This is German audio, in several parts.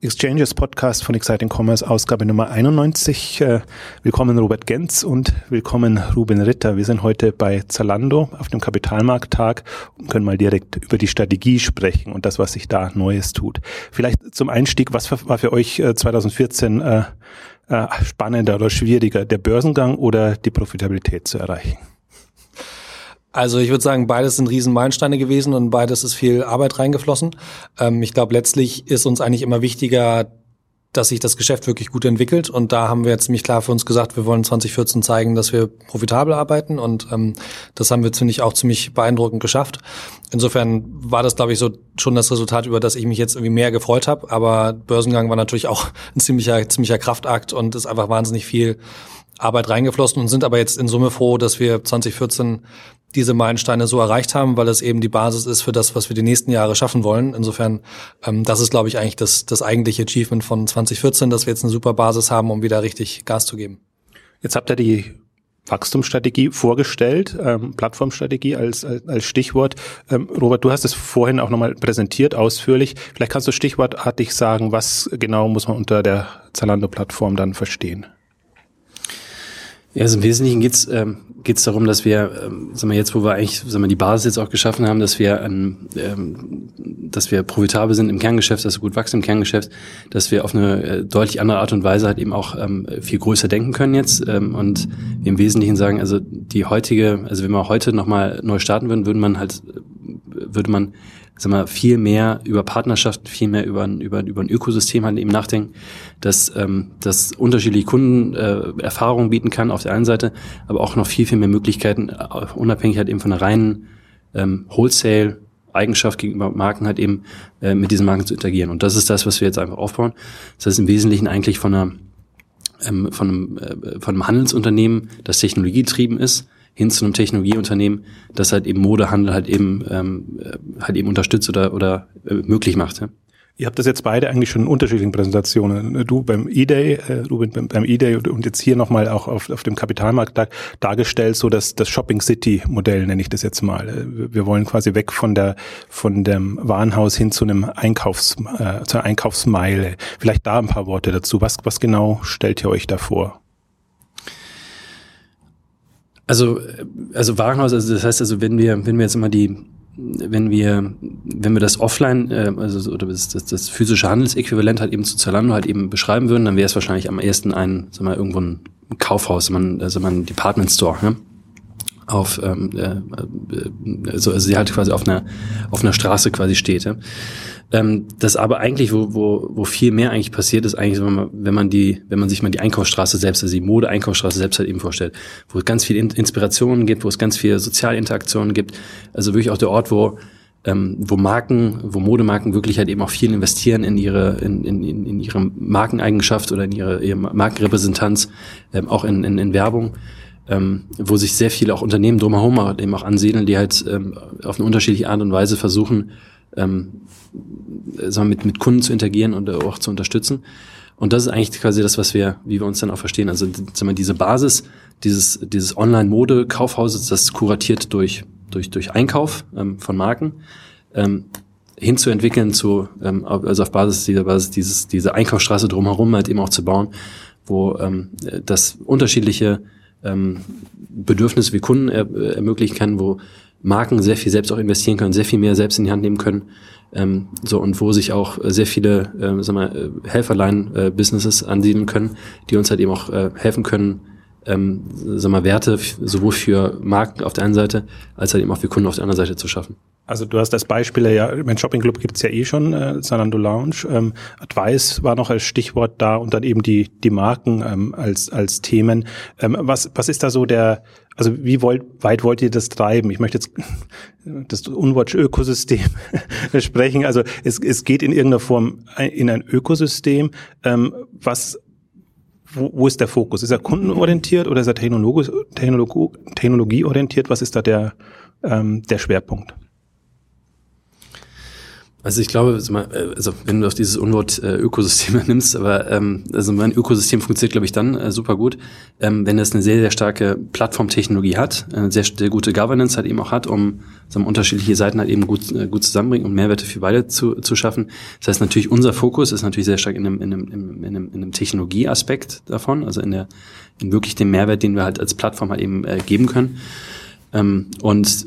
Exchanges Podcast von Exciting Commerce, Ausgabe Nummer 91. Äh, willkommen Robert Genz und willkommen Ruben Ritter. Wir sind heute bei Zalando auf dem Kapitalmarkttag und können mal direkt über die Strategie sprechen und das, was sich da Neues tut. Vielleicht zum Einstieg, was war für euch 2014 äh, äh, spannender oder schwieriger, der Börsengang oder die Profitabilität zu erreichen? Also ich würde sagen, beides sind Riesenmeilensteine gewesen und beides ist viel Arbeit reingeflossen. Ähm, ich glaube, letztlich ist uns eigentlich immer wichtiger, dass sich das Geschäft wirklich gut entwickelt. Und da haben wir jetzt ziemlich klar für uns gesagt, wir wollen 2014 zeigen, dass wir profitabel arbeiten. Und ähm, das haben wir, finde ich, auch ziemlich beeindruckend geschafft. Insofern war das, glaube ich, so schon das Resultat, über das ich mich jetzt irgendwie mehr gefreut habe. Aber Börsengang war natürlich auch ein ziemlicher, ziemlicher Kraftakt und ist einfach wahnsinnig viel Arbeit reingeflossen und sind aber jetzt in Summe froh, dass wir 2014 diese Meilensteine so erreicht haben, weil es eben die Basis ist für das, was wir die nächsten Jahre schaffen wollen. Insofern, ähm, das ist, glaube ich, eigentlich das, das eigentliche Achievement von 2014, dass wir jetzt eine super Basis haben, um wieder richtig Gas zu geben. Jetzt habt ihr die Wachstumsstrategie vorgestellt, ähm, Plattformstrategie als, als, als Stichwort. Ähm, Robert, du hast es vorhin auch nochmal präsentiert, ausführlich. Vielleicht kannst du stichwortartig sagen, was genau muss man unter der Zalando-Plattform dann verstehen? Ja, also im Wesentlichen geht's ähm, geht's darum, dass wir, ähm, sagen wir jetzt, wo wir eigentlich sagen wir, die Basis jetzt auch geschaffen haben, dass wir, ähm, dass wir profitabel sind im Kerngeschäft, dass wir gut wachsen im Kerngeschäft, dass wir auf eine äh, deutlich andere Art und Weise halt eben auch ähm, viel größer denken können jetzt ähm, und wir im Wesentlichen sagen, also die heutige, also wenn wir heute nochmal neu starten würden, würden man halt, würde man sag mal, viel mehr über Partnerschaften, viel mehr über, über, über ein Ökosystem halt eben nachdenken, dass ähm, das unterschiedliche Kunden äh, Erfahrungen bieten kann auf der einen Seite, aber auch noch viel, viel mehr Möglichkeiten, äh, unabhängig halt eben von der reinen ähm, Wholesale Eigenschaft gegenüber Marken halt eben äh, mit diesen Marken zu interagieren. Und das ist das, was wir jetzt einfach aufbauen. Das heißt im Wesentlichen eigentlich von einer ähm, von einem, äh, von einem Handelsunternehmen, das technologietrieben ist, hin zu einem Technologieunternehmen, das halt eben Modehandel halt eben ähm, äh, halt eben unterstützt oder oder äh, möglich macht. Ja. Ihr habt das jetzt beide eigentlich schon in unterschiedlichen Präsentationen. Du beim E-Day, äh, Ruben beim, E-Day und jetzt hier nochmal auch auf, auf dem Kapitalmarkt da, dargestellt, so dass das Shopping City Modell nenne ich das jetzt mal. Äh, wir wollen quasi weg von der von dem Warenhaus hin zu einem Einkaufs äh, zur Einkaufsmeile. Vielleicht da ein paar Worte dazu. Was was genau stellt ihr euch da vor? Also, also Warenhaus, also das heißt also, wenn wir, wenn wir jetzt immer die, wenn wir, wenn wir das Offline, äh, also oder das, das, das physische Handelsäquivalent halt eben zu Zalando halt eben beschreiben würden, dann wäre es wahrscheinlich am ersten ein, sag mal, irgendwo ein Kaufhaus, man, also man Department Store, ne? Auf ähm, äh, äh, also, also sie halt quasi auf einer auf einer Straße quasi steht. Ja? Ähm, das aber eigentlich, wo, wo, wo viel mehr eigentlich passiert, ist eigentlich, wenn man, wenn man die, wenn man sich mal die Einkaufsstraße selbst, also die Mode-Einkaufsstraße selbst halt eben vorstellt, wo es ganz viel Inspirationen gibt, wo es ganz viel soziale Interaktionen gibt. Also wirklich auch der Ort, wo ähm, wo Marken, wo Modemarken wirklich halt eben auch viel investieren in ihre, in, in, in ihre Markeneigenschaft oder in ihre, ihre Markenrepräsentanz, ähm, auch in, in, in Werbung ähm, wo sich sehr viele auch Unternehmen drumherum eben auch ansiedeln, die halt ähm, auf eine unterschiedliche Art und Weise versuchen, ähm, sagen wir, mit, mit Kunden zu interagieren und auch zu unterstützen. Und das ist eigentlich quasi das, was wir, wie wir uns dann auch verstehen. Also sagen wir, diese Basis dieses, dieses Online-Mode-Kaufhauses, das kuratiert durch, durch, durch Einkauf ähm, von Marken, ähm, hinzuentwickeln zu, ähm, also auf Basis dieser Basis dieses, diese Einkaufsstraße drumherum halt eben auch zu bauen, wo ähm, das unterschiedliche ähm, Bedürfnisse wie Kunden er, ermöglichen kann, wo Marken sehr viel selbst auch investieren können, sehr viel mehr selbst in die Hand nehmen können. Ähm, so und wo sich auch sehr viele äh, sag mal, Helferlein-Businesses ansiedeln können, die uns halt eben auch äh, helfen können, ähm, sag mal, Werte sowohl für Marken auf der einen Seite als halt eben auch für Kunden auf der anderen Seite zu schaffen. Also du hast das Beispiel, ja, mein Shopping Club gibt's ja eh schon, äh, Zalando Lounge. Ähm, Advice war noch als Stichwort da und dann eben die, die Marken ähm, als, als Themen. Ähm, was, was ist da so der, also wie wollt, weit wollt ihr das treiben? Ich möchte jetzt das Unwatch-Ökosystem sprechen. Also es, es geht in irgendeiner Form in ein Ökosystem, ähm, was wo, wo ist der Fokus? Ist er kundenorientiert oder ist er technologisch, technologie, technologieorientiert? Was ist da der, ähm, der Schwerpunkt? Also ich glaube, also wenn du auf dieses Unwort äh, Ökosystem nimmst, aber ähm, also mein Ökosystem funktioniert, glaube ich, dann äh, super gut, ähm, wenn es eine sehr, sehr starke Plattformtechnologie hat, eine sehr, sehr gute Governance halt eben auch hat, um sagen unterschiedliche Seiten halt eben gut, äh, gut zusammenbringen und Mehrwerte für beide zu, zu schaffen. Das heißt natürlich, unser Fokus ist natürlich sehr stark in einem, in einem, in einem, in einem Technologieaspekt davon, also in der in wirklich dem Mehrwert, den wir halt als Plattform halt eben äh, geben können. Ähm, und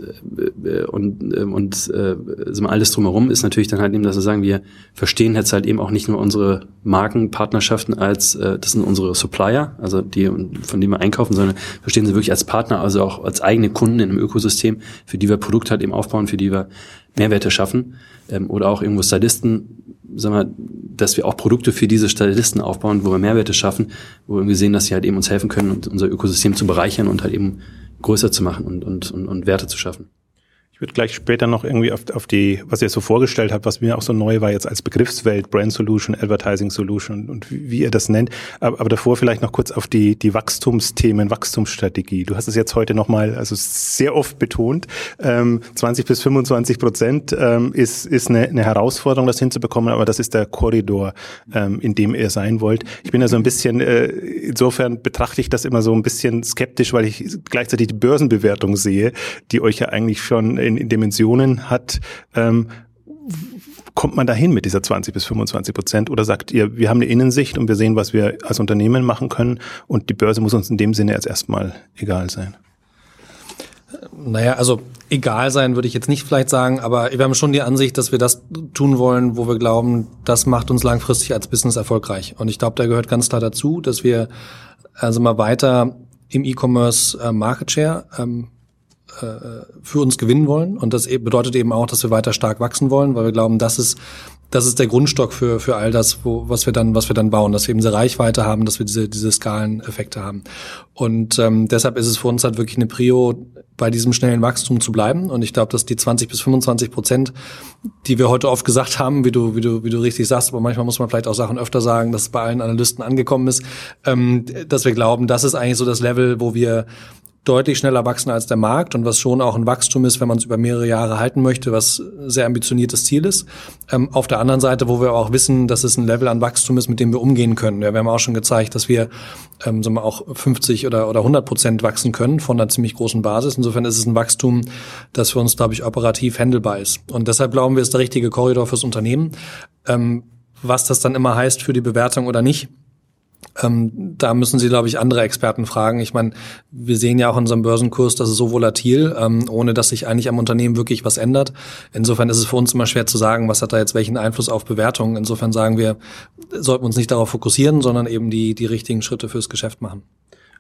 äh, und, äh, und äh, also alles drumherum ist natürlich dann halt eben, dass wir sagen, wir verstehen jetzt halt eben auch nicht nur unsere Markenpartnerschaften als, äh, das sind unsere Supplier, also die, von denen wir einkaufen, sondern verstehen sie wirklich als Partner, also auch als eigene Kunden in einem Ökosystem, für die wir Produkte halt eben aufbauen, für die wir Mehrwerte schaffen ähm, oder auch irgendwo Stylisten, sagen wir, dass wir auch Produkte für diese Stylisten aufbauen, wo wir Mehrwerte schaffen, wo wir sehen, dass sie halt eben uns helfen können, unser Ökosystem zu bereichern und halt eben größer zu machen und, und, und, und Werte zu schaffen. Würde gleich später noch irgendwie auf, auf die, was ihr so vorgestellt habt, was mir auch so neu war jetzt als Begriffswelt, Brand Solution, Advertising Solution und wie, wie ihr das nennt. Aber, aber davor vielleicht noch kurz auf die, die Wachstumsthemen, Wachstumsstrategie. Du hast es jetzt heute nochmal, also sehr oft betont. Ähm, 20 bis 25 Prozent ähm, ist, ist eine, eine Herausforderung, das hinzubekommen, aber das ist der Korridor, ähm, in dem ihr sein wollt. Ich bin also ein bisschen, äh, insofern betrachte ich das immer so ein bisschen skeptisch, weil ich gleichzeitig die Börsenbewertung sehe, die euch ja eigentlich schon in, in Dimensionen hat, ähm, kommt man dahin mit dieser 20 bis 25 Prozent oder sagt ihr, wir haben eine Innensicht und wir sehen, was wir als Unternehmen machen können und die Börse muss uns in dem Sinne jetzt erstmal egal sein? Naja, also egal sein würde ich jetzt nicht vielleicht sagen, aber wir haben schon die Ansicht, dass wir das tun wollen, wo wir glauben, das macht uns langfristig als Business erfolgreich. Und ich glaube, da gehört ganz klar dazu, dass wir also mal weiter im E-Commerce äh, Market Share ähm, äh, für uns gewinnen wollen. Und das e-, bedeutet eben auch, dass wir weiter stark wachsen wollen, weil wir glauben, das ist das ist der Grundstock für für all das, wo, was wir dann was wir dann bauen, dass wir eben diese Reichweite haben, dass wir diese diese Skaleneffekte haben. Und ähm, deshalb ist es für uns halt wirklich eine Prio, bei diesem schnellen Wachstum zu bleiben. Und ich glaube, dass die 20 bis 25 Prozent, die wir heute oft gesagt haben, wie du wie du wie du richtig sagst, aber manchmal muss man vielleicht auch Sachen öfter sagen, dass es bei allen Analysten angekommen ist, ähm, dass wir glauben, das ist eigentlich so das Level, wo wir deutlich schneller wachsen als der Markt und was schon auch ein Wachstum ist, wenn man es über mehrere Jahre halten möchte, was sehr ambitioniertes Ziel ist. Ähm, auf der anderen Seite, wo wir auch wissen, dass es ein Level an Wachstum ist, mit dem wir umgehen können. Ja, wir haben auch schon gezeigt, dass wir, ähm, sagen wir auch 50 oder, oder 100 Prozent wachsen können von einer ziemlich großen Basis. Insofern ist es ein Wachstum, das für uns, glaube ich, operativ handelbar ist. Und deshalb glauben wir, ist der richtige Korridor fürs Unternehmen. Ähm, was das dann immer heißt für die Bewertung oder nicht, ähm, da müssen Sie, glaube ich, andere Experten fragen. Ich meine, wir sehen ja auch in unserem Börsenkurs, dass es so volatil, ähm, ohne dass sich eigentlich am Unternehmen wirklich was ändert. Insofern ist es für uns immer schwer zu sagen, was hat da jetzt welchen Einfluss auf Bewertungen. Insofern sagen wir, sollten wir uns nicht darauf fokussieren, sondern eben die, die richtigen Schritte fürs Geschäft machen.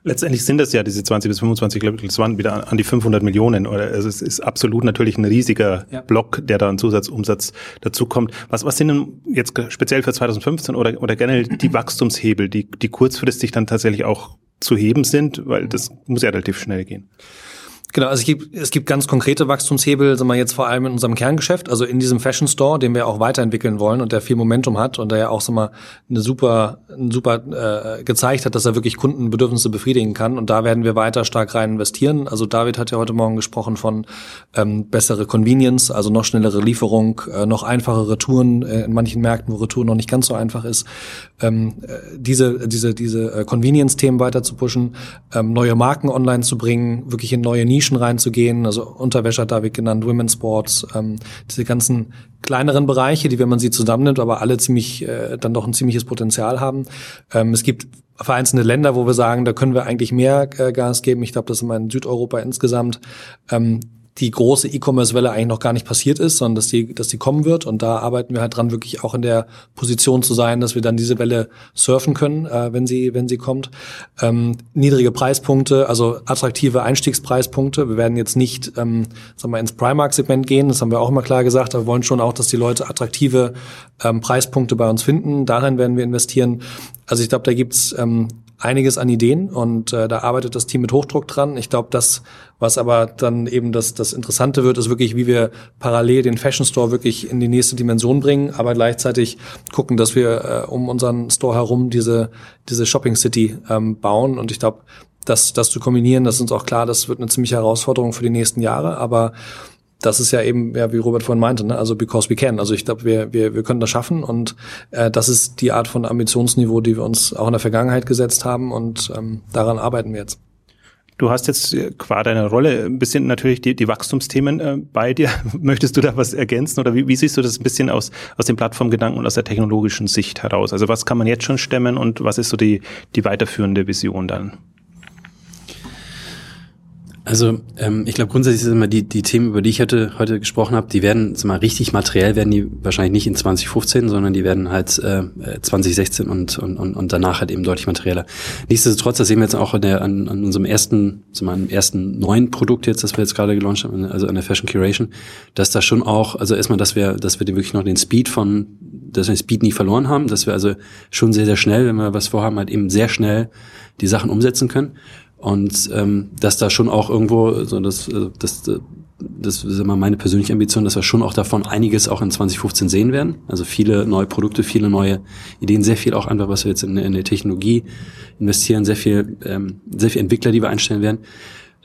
Letztendlich sind es ja diese 20 bis 25, ich glaube, das waren wieder an die 500 Millionen. Oder also es ist absolut natürlich ein riesiger ja. Block, der da an Zusatzumsatz dazukommt. Was, was sind denn jetzt speziell für 2015 oder, oder generell die Wachstumshebel, die, die kurzfristig dann tatsächlich auch zu heben sind? Weil das muss ja relativ schnell gehen. Genau, also es gibt, es gibt ganz konkrete Wachstumshebel, sagen wir jetzt vor allem in unserem Kerngeschäft, also in diesem Fashion Store, den wir auch weiterentwickeln wollen und der viel Momentum hat und der ja auch sagen wir, eine super, super äh, gezeigt hat, dass er wirklich Kundenbedürfnisse befriedigen kann. Und da werden wir weiter stark rein investieren. Also David hat ja heute Morgen gesprochen von ähm, bessere Convenience, also noch schnellere Lieferung, äh, noch einfachere Touren äh, in manchen Märkten, wo Retour noch nicht ganz so einfach ist. Ähm, äh, diese, diese, diese äh, Convenience-Themen weiter zu pushen, ähm, neue Marken online zu bringen, wirklich in neue Nischen Nischen reinzugehen, also Unterwäsche hat David genannt, Women's Sports, ähm, diese ganzen kleineren Bereiche, die, wenn man sie zusammennimmt, aber alle ziemlich, äh, dann doch ein ziemliches Potenzial haben. Ähm, es gibt vereinzelte Länder, wo wir sagen, da können wir eigentlich mehr äh, Gas geben. Ich glaube, das ist in Südeuropa insgesamt. Ähm, die große E-Commerce-Welle eigentlich noch gar nicht passiert ist, sondern dass die, dass die kommen wird. Und da arbeiten wir halt dran, wirklich auch in der Position zu sein, dass wir dann diese Welle surfen können, äh, wenn sie, wenn sie kommt. Ähm, niedrige Preispunkte, also attraktive Einstiegspreispunkte. Wir werden jetzt nicht, ähm, sagen wir, ins Primark-Segment gehen. Das haben wir auch immer klar gesagt. Aber wir wollen schon auch, dass die Leute attraktive ähm, Preispunkte bei uns finden. Darin werden wir investieren. Also ich glaube, da gibt's ähm, einiges an Ideen und äh, da arbeitet das Team mit Hochdruck dran. Ich glaube, das, was aber dann eben das, das Interessante wird, ist wirklich, wie wir parallel den Fashion Store wirklich in die nächste Dimension bringen, aber gleichzeitig gucken, dass wir äh, um unseren Store herum diese, diese Shopping City ähm, bauen. Und ich glaube, das, das zu kombinieren, das ist uns auch klar, das wird eine ziemliche Herausforderung für die nächsten Jahre, aber das ist ja eben, ja, wie Robert vorhin meinte, ne? also because we can. Also ich glaube, wir, wir, wir können das schaffen und äh, das ist die Art von Ambitionsniveau, die wir uns auch in der Vergangenheit gesetzt haben und ähm, daran arbeiten wir jetzt. Du hast jetzt äh, qua deiner Rolle ein bisschen natürlich die, die Wachstumsthemen äh, bei dir. Möchtest du da was ergänzen oder wie, wie siehst du das ein bisschen aus, aus dem Plattformgedanken und aus der technologischen Sicht heraus? Also was kann man jetzt schon stemmen und was ist so die, die weiterführende Vision dann? Also ähm, ich glaube grundsätzlich sind immer die, die Themen, über die ich heute, heute gesprochen habe, die werden mal, richtig materiell werden die wahrscheinlich nicht in 2015, sondern die werden halt äh, 2016 und, und, und danach halt eben deutlich materieller. Nichtsdestotrotz, das sehen wir jetzt auch in der, an, an unserem ersten, sag mal, ersten neuen Produkt jetzt, das wir jetzt gerade gelauncht haben, also an der Fashion Curation, dass da schon auch, also erstmal, dass wir, dass wir wirklich noch den Speed von, dass wir den Speed nie verloren haben, dass wir also schon sehr, sehr schnell, wenn wir was vorhaben, halt eben sehr schnell die Sachen umsetzen können. Und ähm, dass da schon auch irgendwo, so das, äh, das, äh, das ist immer meine persönliche Ambition, dass wir schon auch davon einiges auch in 2015 sehen werden. Also viele neue Produkte, viele neue Ideen, sehr viel auch einfach, was wir jetzt in, in der Technologie investieren, sehr viel, ähm, sehr viel Entwickler, die wir einstellen werden.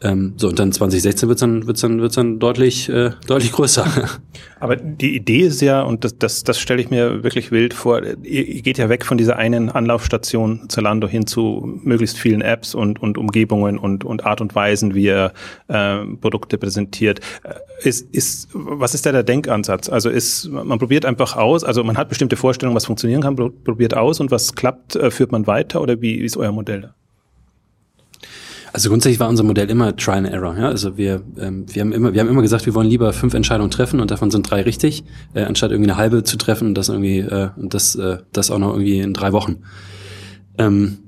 Ähm, so, und dann 2016 wird's dann, wird's dann, wird's dann deutlich, äh, deutlich größer. Aber die Idee ist ja, und das, das, das stelle ich mir wirklich wild vor, ihr, geht ja weg von dieser einen Anlaufstation Zalando hin zu möglichst vielen Apps und, und Umgebungen und, und Art und Weisen, wie ihr äh, Produkte präsentiert. Äh, ist, ist, was ist da der Denkansatz? Also ist, man probiert einfach aus, also man hat bestimmte Vorstellungen, was funktionieren kann, probiert aus und was klappt, äh, führt man weiter oder wie, wie ist euer Modell da? Also grundsätzlich war unser Modell immer Try and Error. Ja? Also wir, ähm, wir, haben immer, wir haben immer gesagt, wir wollen lieber fünf Entscheidungen treffen und davon sind drei richtig, äh, anstatt irgendwie eine halbe zu treffen und das irgendwie äh, und das, äh, das auch noch irgendwie in drei Wochen. Ähm,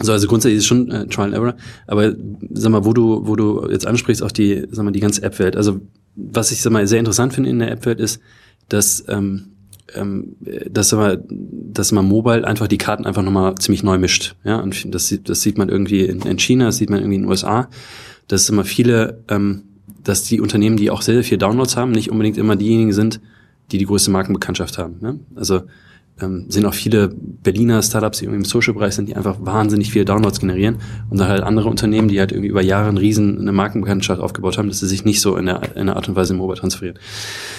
so, also grundsätzlich ist es schon äh, Trial and Error. Aber sag mal, wo du, wo du jetzt ansprichst, auch die, sag mal, die ganze App-Welt. Also was ich sag mal sehr interessant finde in der App-Welt ist, dass ähm, ähm, dass man, dass man Mobile einfach die Karten einfach nochmal ziemlich neu mischt. Ja, und das sieht, das sieht man irgendwie in, in China, das sieht man irgendwie in den USA, dass immer viele, ähm, dass die Unternehmen, die auch sehr, sehr viel Downloads haben, nicht unbedingt immer diejenigen sind, die die größte Markenbekanntschaft haben. Ja? Also ähm, sind auch viele Berliner Startups, die irgendwie im Social-Bereich sind, die einfach wahnsinnig viele Downloads generieren und dann halt andere Unternehmen, die halt irgendwie über Jahre einen riesen eine Markenbekanntschaft aufgebaut haben, dass sie sich nicht so in der, in der Art und Weise im Mobile transferieren.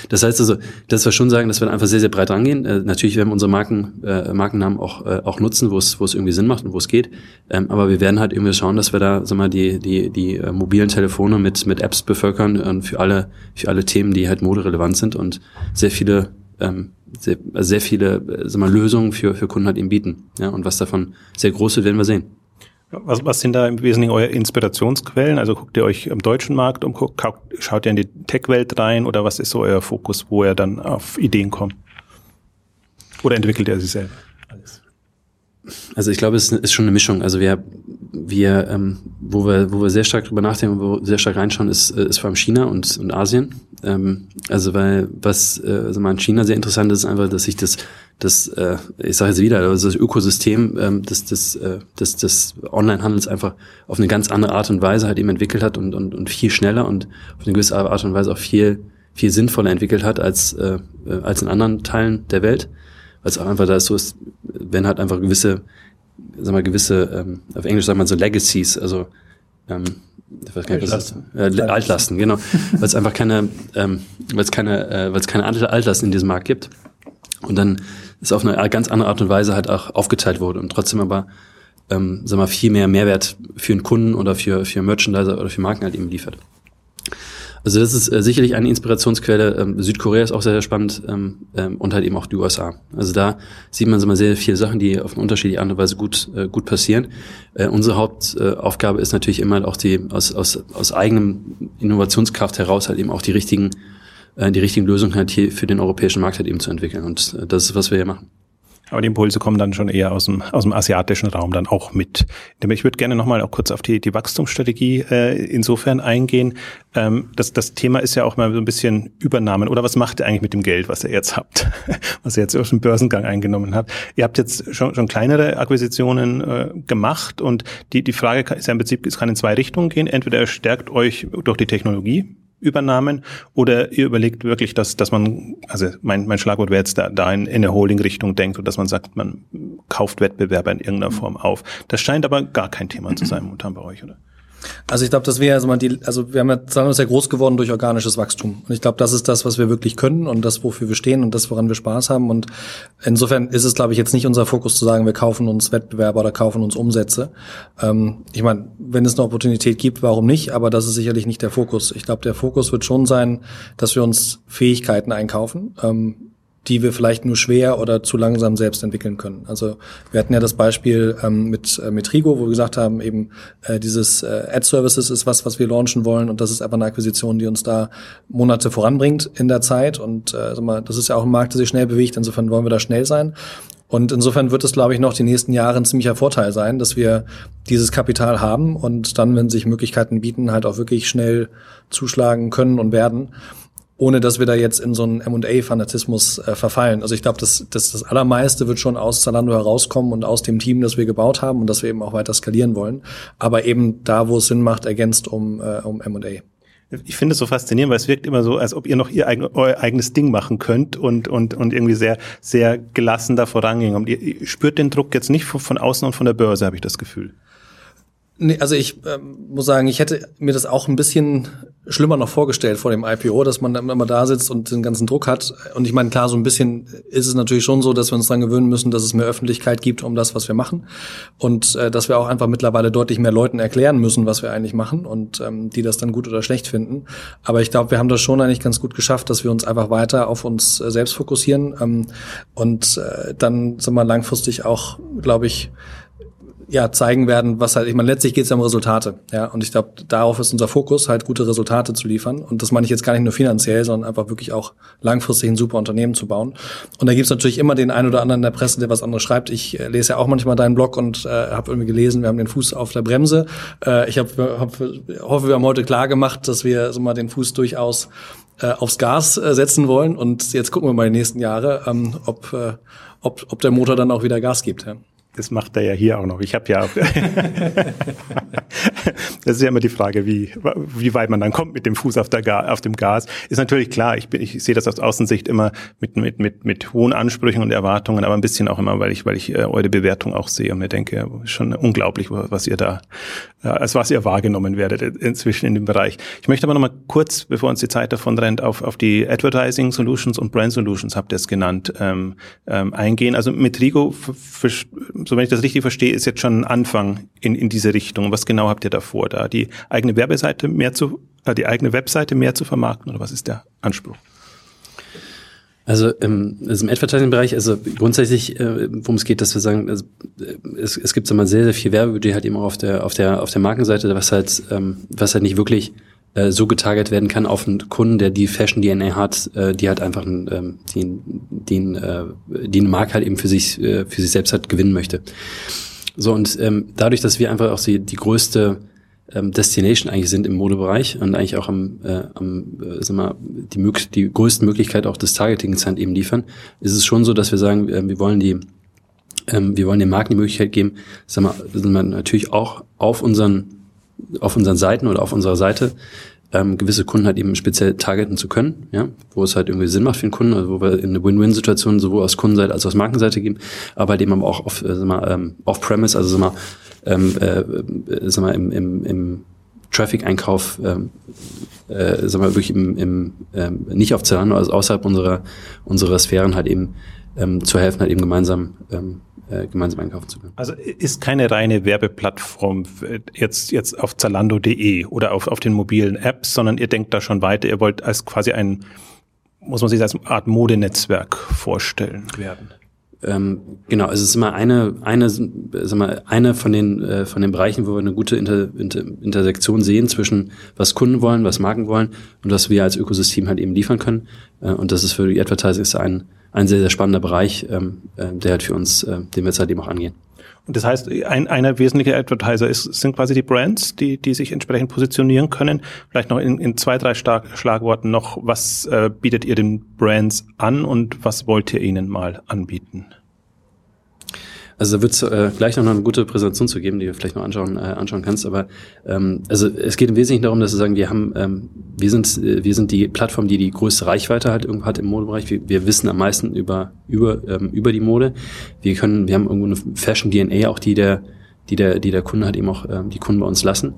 Das heißt also, dass wir schon sagen, dass wir einfach sehr, sehr breit rangehen. Äh, natürlich werden wir unsere Marken, äh, Markennamen auch, äh, auch nutzen, wo es, wo es irgendwie Sinn macht und wo es geht. Ähm, aber wir werden halt irgendwie schauen, dass wir da, sag mal, die, die, die äh, mobilen Telefone mit, mit Apps bevölkern äh, für alle, für alle Themen, die halt moderelevant sind und sehr viele ähm, sehr, sehr viele äh, sag mal, Lösungen für, für Kunden halt eben bieten. Ja, und was davon sehr große werden wir sehen. Was, was sind da im Wesentlichen eure Inspirationsquellen? Also guckt ihr euch im deutschen Markt um, schaut ihr in die Tech-Welt rein oder was ist so euer Fokus, wo ihr dann auf Ideen kommt? Oder entwickelt ihr sie selber? Alles. Also ich glaube, es ist schon eine Mischung. Also wir, wir, ähm, wo wir, wo wir sehr stark drüber nachdenken, wo wir sehr stark reinschauen, ist, äh, ist vor allem China und, und Asien. Ähm, also weil was äh, also mal in China sehr interessant ist, ist einfach, dass sich das, das äh, ich sage jetzt wieder, also das Ökosystem ähm, des, des, äh, des, des Onlinehandels einfach auf eine ganz andere Art und Weise halt eben entwickelt hat und, und, und viel schneller und auf eine gewisse Art und Weise auch viel, viel sinnvoller entwickelt hat als, äh, als in anderen Teilen der Welt. Weil es auch einfach da so ist, wenn halt einfach gewisse, sag mal, gewisse, ähm, auf Englisch sagt man so Legacies, also ähm, ich weiß gar nicht, was Altlasten. Äh, Altlasten, genau. weil es einfach keine, ähm, weil es keine, äh, weil es keine Altlasten in diesem Markt gibt. Und dann ist auf eine ganz andere Art und Weise halt auch aufgeteilt wurde und trotzdem aber, ähm, sag mal, viel mehr Mehrwert für einen Kunden oder für, für Merchandiser oder für Marken halt eben liefert. Also das ist äh, sicherlich eine Inspirationsquelle. Ähm, Südkorea ist auch sehr, sehr spannend ähm, ähm, und halt eben auch die USA. Also da sieht man so mal sehr viele Sachen, die auf eine unterschiedliche Art und Weise gut, äh, gut passieren. Äh, unsere Hauptaufgabe ist natürlich immer auch die aus, aus, aus eigenem Innovationskraft heraus halt eben auch die richtigen, äh, die richtigen Lösungen halt hier für den europäischen Markt halt eben zu entwickeln. Und äh, das ist, was wir hier machen. Aber die Impulse kommen dann schon eher aus dem, aus dem asiatischen Raum dann auch mit. Ich würde gerne nochmal auch kurz auf die, die Wachstumsstrategie äh, insofern eingehen. Ähm, das, das Thema ist ja auch mal so ein bisschen Übernahmen. Oder was macht ihr eigentlich mit dem Geld, was ihr jetzt habt, was ihr jetzt aus dem Börsengang eingenommen habt? Ihr habt jetzt schon, schon kleinere Akquisitionen äh, gemacht und die, die Frage ist ja im Prinzip, es kann in zwei Richtungen gehen. Entweder ihr stärkt euch durch die Technologie, Übernahmen oder ihr überlegt wirklich, dass, dass man, also mein, mein Schlagwort wäre jetzt da, da in, in eine Holding-Richtung denkt und dass man sagt, man kauft Wettbewerber in irgendeiner Form auf. Das scheint aber gar kein Thema zu sein momentan bei euch, oder? Also ich glaube, das wäre also mal die, also wir haben ja, sagen wir, ja groß geworden durch organisches Wachstum. Und ich glaube, das ist das, was wir wirklich können und das, wofür wir stehen und das, woran wir Spaß haben. Und insofern ist es, glaube ich, jetzt nicht unser Fokus zu sagen, wir kaufen uns Wettbewerber oder kaufen uns Umsätze. Ähm, ich meine, wenn es eine Opportunität gibt, warum nicht? Aber das ist sicherlich nicht der Fokus. Ich glaube, der Fokus wird schon sein, dass wir uns Fähigkeiten einkaufen. Ähm, die wir vielleicht nur schwer oder zu langsam selbst entwickeln können. Also wir hatten ja das Beispiel ähm, mit, äh, mit Rigo, wo wir gesagt haben, eben äh, dieses äh, Ad-Services ist was, was wir launchen wollen und das ist einfach eine Akquisition, die uns da Monate voranbringt in der Zeit und äh, sag mal, das ist ja auch ein Markt, der sich schnell bewegt, insofern wollen wir da schnell sein. Und insofern wird es, glaube ich, noch die nächsten Jahre ein ziemlicher Vorteil sein, dass wir dieses Kapital haben und dann, wenn sich Möglichkeiten bieten, halt auch wirklich schnell zuschlagen können und werden ohne dass wir da jetzt in so einen M&A-Fanatismus äh, verfallen. Also ich glaube, das, das, das Allermeiste wird schon aus Zalando herauskommen und aus dem Team, das wir gebaut haben und das wir eben auch weiter skalieren wollen. Aber eben da, wo es Sinn macht, ergänzt um, äh, um M&A. Ich finde es so faszinierend, weil es wirkt immer so, als ob ihr noch ihr eigen, euer eigenes Ding machen könnt und, und, und irgendwie sehr, sehr gelassen da vorangehen. Und ihr, ihr spürt den Druck jetzt nicht von, von außen und von der Börse, habe ich das Gefühl. Nee, also ich ähm, muss sagen, ich hätte mir das auch ein bisschen schlimmer noch vorgestellt vor dem IPO, dass man immer da sitzt und den ganzen Druck hat. Und ich meine, klar, so ein bisschen ist es natürlich schon so, dass wir uns daran gewöhnen müssen, dass es mehr Öffentlichkeit gibt um das, was wir machen. Und äh, dass wir auch einfach mittlerweile deutlich mehr Leuten erklären müssen, was wir eigentlich machen und ähm, die das dann gut oder schlecht finden. Aber ich glaube, wir haben das schon eigentlich ganz gut geschafft, dass wir uns einfach weiter auf uns äh, selbst fokussieren ähm, und äh, dann sind wir langfristig auch, glaube ich, ja zeigen werden, was halt, ich meine, letztlich geht es ja um Resultate, ja, und ich glaube, darauf ist unser Fokus, halt gute Resultate zu liefern. Und das meine ich jetzt gar nicht nur finanziell, sondern einfach wirklich auch langfristig ein super Unternehmen zu bauen. Und da gibt's natürlich immer den einen oder anderen in der Presse, der was anderes schreibt. Ich äh, lese ja auch manchmal deinen Blog und äh, habe irgendwie gelesen, wir haben den Fuß auf der Bremse. Äh, ich hab, hab, hoffe, wir haben heute klar gemacht, dass wir so mal den Fuß durchaus äh, aufs Gas äh, setzen wollen. Und jetzt gucken wir mal die nächsten Jahre, ähm, ob, äh, ob, ob der Motor dann auch wieder Gas gibt. Ja. Das macht er ja hier auch noch. Ich habe ja, das ist ja immer die Frage, wie, wie weit man dann kommt mit dem Fuß auf, der auf dem Gas. Ist natürlich klar, ich, bin, ich sehe das aus Außensicht immer mit, mit, mit, mit hohen Ansprüchen und Erwartungen, aber ein bisschen auch immer, weil ich, weil ich äh, eure Bewertung auch sehe und mir denke, schon unglaublich, was ihr da, äh, als was ihr wahrgenommen werdet inzwischen in dem Bereich. Ich möchte aber noch mal kurz, bevor uns die Zeit davon rennt, auf, auf die Advertising Solutions und Brand Solutions, habt ihr es genannt, ähm, ähm, eingehen. Also mit Rigo so wenn ich das richtig verstehe, ist jetzt schon ein Anfang in, in diese Richtung. Was genau habt ihr da vor, da die eigene Werbeseite mehr zu, äh, die eigene Webseite mehr zu vermarkten oder was ist der Anspruch? Also im, also im Advertising-Bereich, also grundsätzlich, äh, worum es geht, dass wir sagen, also, äh, es, es gibt mal sehr, sehr viel Werbebudget halt eben auch auf der, auf der, auf der Markenseite, was halt, ähm, was halt nicht wirklich äh, so getarget werden kann auf einen Kunden, der die Fashion DNA hat, äh, die halt einfach ein, ähm, die, die, äh, die eine Marke halt eben für sich, äh, für sich selbst halt gewinnen möchte. So, und ähm, dadurch, dass wir einfach auch die, die größte ähm, Destination eigentlich sind im Modebereich und eigentlich auch am, äh, am äh, sag mal, die, mög die größte Möglichkeit auch des Targetings halt eben liefern, ist es schon so, dass wir sagen, äh, wir wollen die ähm, wir wollen den Marken die Möglichkeit geben, sag mal, sind wir natürlich auch auf unseren auf unseren Seiten oder auf unserer Seite ähm, gewisse Kunden halt eben speziell targeten zu können, ja, wo es halt irgendwie Sinn macht für den Kunden, also wo wir in eine Win-Win-Situation sowohl aus Kundenseite als auch aus Markenseite geben, aber halt eben auch auf, äh, sag mal, ähm, off-premise, also sag mal, ähm, äh, sag mal im, im, im Traffic-Einkauf, ähm, äh, sag mal wirklich im, im ähm, nicht auf Zalando, also außerhalb unserer unserer Sphären halt eben ähm, zu helfen, halt eben gemeinsam ähm, äh, gemeinsam einkaufen zu können. Also ist keine reine Werbeplattform jetzt, jetzt auf Zalando.de oder auf, auf den mobilen Apps, sondern ihr denkt da schon weiter, ihr wollt als quasi ein, muss man sich als Art Modenetzwerk vorstellen werden. Ähm, genau, also es ist immer eine, eine, sag mal, eine von den, äh, von den Bereichen, wo wir eine gute Inter, Inter, Intersektion sehen zwischen was Kunden wollen, was Marken wollen und was wir als Ökosystem halt eben liefern können. Äh, und das ist für die Advertisers ein, ein sehr, sehr spannender Bereich, ähm, äh, der halt für uns, äh, den wir jetzt halt eben auch angehen. Das heißt, ein, einer wesentliche Advertiser ist, sind quasi die Brands, die, die sich entsprechend positionieren können. Vielleicht noch in, in zwei, drei Stark Schlagworten noch, was äh, bietet ihr den Brands an und was wollt ihr ihnen mal anbieten? Also da wird es äh, gleich noch eine gute Präsentation zu geben, die du vielleicht noch anschauen, äh, anschauen kannst. Aber ähm, also es geht im Wesentlichen darum, dass wir sagen, wir haben, ähm, wir sind, äh, wir sind die Plattform, die die größte Reichweite halt irgendwo hat im Modebereich. Wir, wir wissen am meisten über über ähm, über die Mode. Wir können, wir haben irgendwo eine Fashion DNA auch, die der die der die der Kunde halt eben auch ähm, die Kunden bei uns lassen.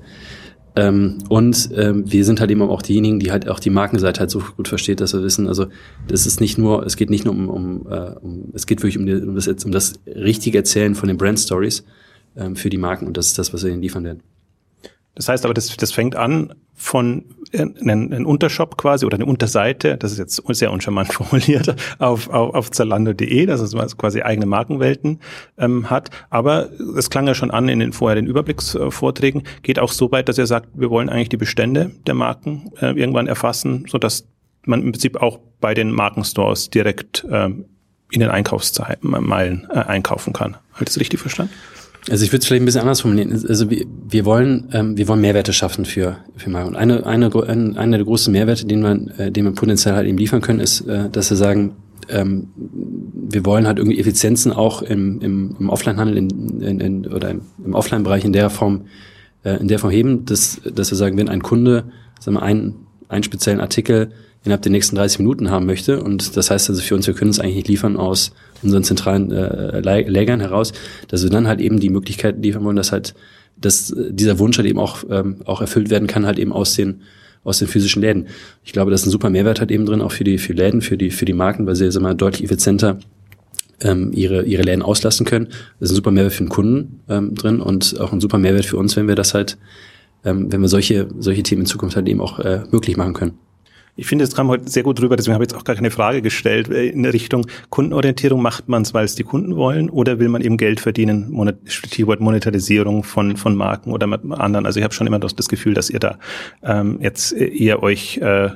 Ähm, und ähm, wir sind halt eben auch diejenigen, die halt auch die Markenseite halt so gut versteht, dass wir wissen, also das ist nicht nur, es geht nicht nur um, um, äh, um es geht wirklich um, die, um, das, um das richtige Erzählen von den Brand Stories ähm, für die Marken und das ist das, was wir ihnen liefern werden. Das heißt aber, das, das fängt an von einem, einem Untershop quasi oder eine Unterseite, das ist jetzt sehr uncharmant formuliert, auf, auf, auf Zalando.de, dass es quasi eigene Markenwelten ähm, hat. Aber es klang ja schon an in den vorherigen Überblicksvorträgen, geht auch so weit, dass ihr sagt, wir wollen eigentlich die Bestände der Marken äh, irgendwann erfassen, so dass man im Prinzip auch bei den Markenstores direkt ähm, in den Einkaufsmeilen äh, einkaufen kann. Habe ich das richtig verstanden? Also ich würde es vielleicht ein bisschen anders formulieren. Also wir, wir wollen, ähm, wir wollen Mehrwerte schaffen für für Marken. Und eine eine einer der großen Mehrwerte, den man, äh, den man potenziell halt eben liefern können, ist, äh, dass wir sagen, ähm, wir wollen halt irgendwie Effizienzen auch im, im, im Offline-Handel in, in, in, oder im, im Offline-Bereich in der Form äh, in der Form heben, dass, dass wir sagen, wenn ein Kunde sagen wir, einen, einen speziellen Artikel innerhalb der nächsten 30 Minuten haben möchte. Und das heißt also für uns, wir können es eigentlich nicht liefern aus unseren zentralen äh, Lägern heraus, dass wir dann halt eben die Möglichkeit liefern wollen, dass halt dass dieser Wunsch halt eben auch, ähm, auch erfüllt werden kann, halt eben aus den aus den physischen Läden. Ich glaube, das ist ein super Mehrwert halt eben drin, auch für die für Läden, für die für die Marken, weil sie sag mal, deutlich effizienter ähm, ihre ihre Läden auslasten können. Das ist ein super Mehrwert für den Kunden ähm, drin und auch ein super Mehrwert für uns, wenn wir das halt, ähm, wenn wir solche solche Themen in Zukunft halt eben auch äh, möglich machen können. Ich finde, es kam heute sehr gut rüber, deswegen habe ich jetzt auch gar keine Frage gestellt. Äh, in Richtung Kundenorientierung macht man es, weil es die Kunden wollen, oder will man eben Geld verdienen, Stichwort Monetarisierung von, von Marken oder anderen. Also ich habe schon immer das Gefühl, dass ihr da ähm, jetzt eher euch äh,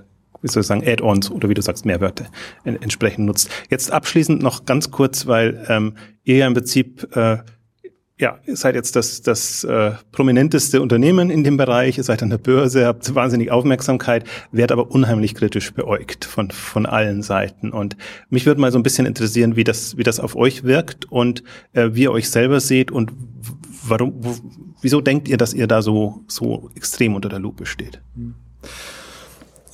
wie soll ich sagen, Add-ons oder wie du sagst, Mehrwerte entsprechend nutzt. Jetzt abschließend noch ganz kurz, weil ähm, ihr ja im Prinzip äh, ja, ihr seid jetzt das, das äh, prominenteste Unternehmen in dem Bereich, ihr seid an der Börse, habt wahnsinnig Aufmerksamkeit, werdet aber unheimlich kritisch beäugt von, von allen Seiten. Und mich würde mal so ein bisschen interessieren, wie das, wie das auf euch wirkt und äh, wie ihr euch selber seht und warum, wieso denkt ihr, dass ihr da so, so extrem unter der Lupe steht? Mhm.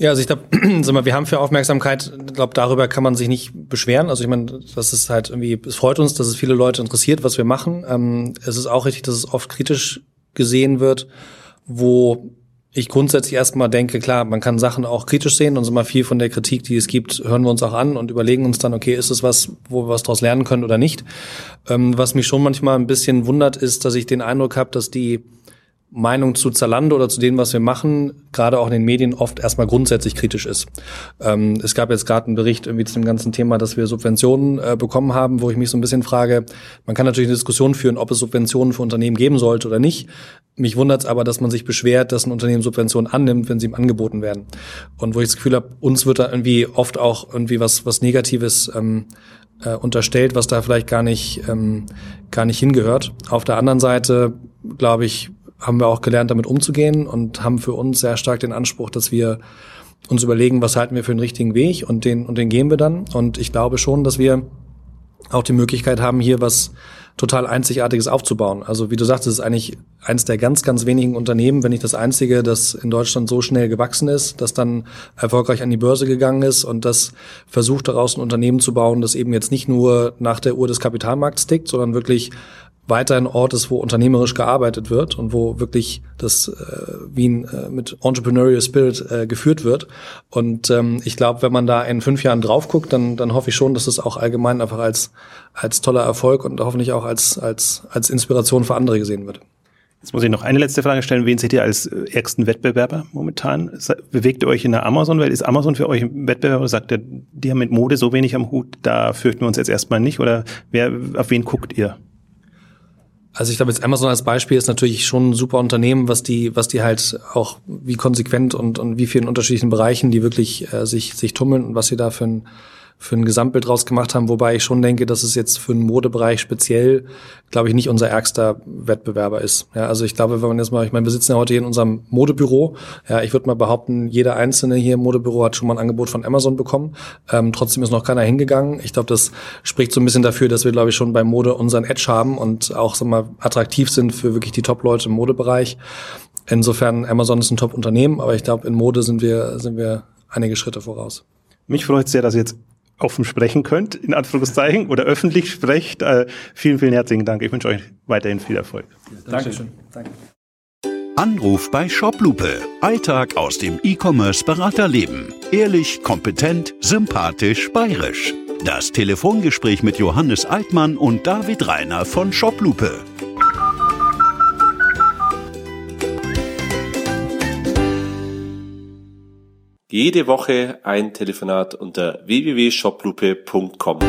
Ja, also ich glaube, sag mal, wir haben für Aufmerksamkeit, ich glaube, darüber kann man sich nicht beschweren. Also ich meine, das ist halt irgendwie, es freut uns, dass es viele Leute interessiert, was wir machen. Ähm, es ist auch richtig, dass es oft kritisch gesehen wird, wo ich grundsätzlich erstmal denke, klar, man kann Sachen auch kritisch sehen und so mal viel von der Kritik, die es gibt, hören wir uns auch an und überlegen uns dann, okay, ist es was, wo wir was daraus lernen können oder nicht. Ähm, was mich schon manchmal ein bisschen wundert, ist, dass ich den Eindruck habe, dass die Meinung zu Zalando oder zu dem, was wir machen, gerade auch in den Medien oft erstmal grundsätzlich kritisch ist. Ähm, es gab jetzt gerade einen Bericht irgendwie zu dem ganzen Thema, dass wir Subventionen äh, bekommen haben, wo ich mich so ein bisschen frage, man kann natürlich eine Diskussion führen, ob es Subventionen für Unternehmen geben sollte oder nicht. Mich wundert es aber, dass man sich beschwert, dass ein Unternehmen Subventionen annimmt, wenn sie ihm angeboten werden. Und wo ich das Gefühl habe, uns wird da irgendwie oft auch irgendwie was, was Negatives ähm, äh, unterstellt, was da vielleicht gar nicht, ähm, gar nicht hingehört. Auf der anderen Seite, glaube ich, haben wir auch gelernt, damit umzugehen und haben für uns sehr stark den Anspruch, dass wir uns überlegen, was halten wir für den richtigen Weg und den, und den gehen wir dann. Und ich glaube schon, dass wir auch die Möglichkeit haben, hier was total Einzigartiges aufzubauen. Also wie du sagst, es ist eigentlich eines der ganz, ganz wenigen Unternehmen, wenn nicht das einzige, das in Deutschland so schnell gewachsen ist, das dann erfolgreich an die Börse gegangen ist und das versucht daraus ein Unternehmen zu bauen, das eben jetzt nicht nur nach der Uhr des Kapitalmarkts tickt, sondern wirklich weiter ein Ort ist, wo unternehmerisch gearbeitet wird und wo wirklich das äh, Wien äh, mit Entrepreneurial Spirit äh, geführt wird. Und ähm, ich glaube, wenn man da in fünf Jahren drauf guckt, dann, dann hoffe ich schon, dass es das auch allgemein einfach als, als toller Erfolg und hoffentlich auch als, als, als Inspiration für andere gesehen wird. Jetzt muss ich noch eine letzte Frage stellen. Wen seht ihr als äh, ärgsten Wettbewerber momentan? Bewegt ihr euch in der Amazon-Welt? Ist Amazon für euch ein Wettbewerber? Sagt ihr, die haben mit Mode so wenig am Hut, da fürchten wir uns jetzt erstmal nicht? Oder wer, auf wen guckt ihr? Also ich glaube jetzt Amazon als Beispiel ist natürlich schon ein super Unternehmen, was die, was die halt auch wie konsequent und, und wie vielen unterschiedlichen Bereichen die wirklich äh, sich, sich tummeln und was sie da für ein für ein Gesamtbild draus gemacht haben, wobei ich schon denke, dass es jetzt für den Modebereich speziell, glaube ich, nicht unser ärgster Wettbewerber ist. Ja, also ich glaube, wenn man jetzt mal, ich meine, wir sitzen ja heute hier in unserem Modebüro. Ja, ich würde mal behaupten, jeder Einzelne hier im Modebüro hat schon mal ein Angebot von Amazon bekommen. Ähm, trotzdem ist noch keiner hingegangen. Ich glaube, das spricht so ein bisschen dafür, dass wir, glaube ich, schon bei Mode unseren Edge haben und auch so mal attraktiv sind für wirklich die Top-Leute im Modebereich. Insofern, Amazon ist ein Top-Unternehmen, aber ich glaube, in Mode sind wir, sind wir einige Schritte voraus. Mich freut sehr, dass jetzt offen sprechen könnt, in Anführungszeichen, oder öffentlich sprecht. Äh, vielen, vielen herzlichen Dank. Ich wünsche euch weiterhin viel Erfolg. Dankeschön. Danke. Anruf bei Shoplupe. Alltag aus dem E-Commerce-Beraterleben. Ehrlich, kompetent, sympathisch, bayerisch. Das Telefongespräch mit Johannes Altmann und David Reiner von Shoplupe. Jede Woche ein Telefonat unter www.shoplupe.com.